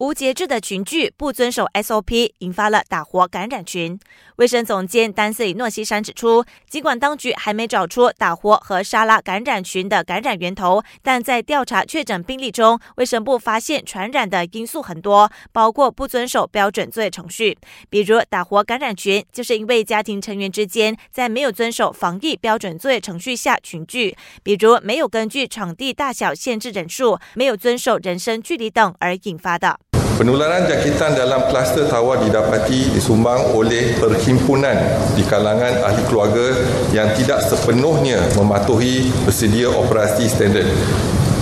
无节制的群聚不遵守 SOP，引发了打活感染群。卫生总监丹斯里诺西山指出，尽管当局还没找出打活和沙拉感染群的感染源头，但在调查确诊病例中，卫生部发现传染的因素很多，包括不遵守标准作业程序，比如打活感染群就是因为家庭成员之间在没有遵守防疫标准作业程序下群聚，比如没有根据场地大小限制人数，没有遵守人身距离等而引发的。Penularan jangkitan dalam kluster tawar didapati disumbang oleh perhimpunan di kalangan ahli keluarga yang tidak sepenuhnya mematuhi bersedia operasi standard.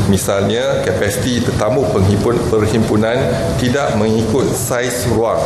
Misalnya, kapasiti tetamu perhimpunan tidak mengikut saiz ruang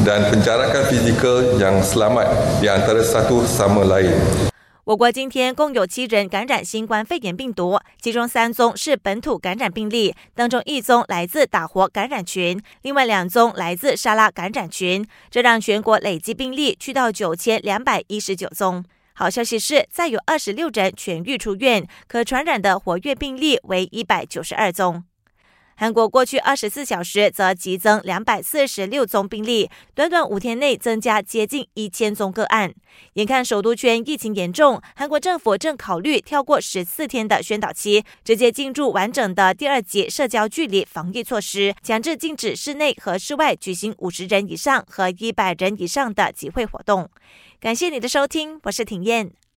dan penjarakan fizikal yang selamat di antara satu sama lain. 我国今天共有七人感染新冠肺炎病毒，其中三宗是本土感染病例，当中一宗来自打活感染群，另外两宗来自沙拉感染群，这让全国累计病例去到九千两百一十九宗。好消息是，再有二十六人痊愈出院，可传染的活跃病例为一百九十二宗。韩国过去二十四小时则急增两百四十六宗病例，短短五天内增加接近一千宗个案。眼看首都圈疫情严重，韩国政府正考虑跳过十四天的宣导期，直接进入完整的第二级社交距离防疫措施，强制禁止室内和室外举行五十人以上和一百人以上的集会活动。感谢你的收听，我是婷燕。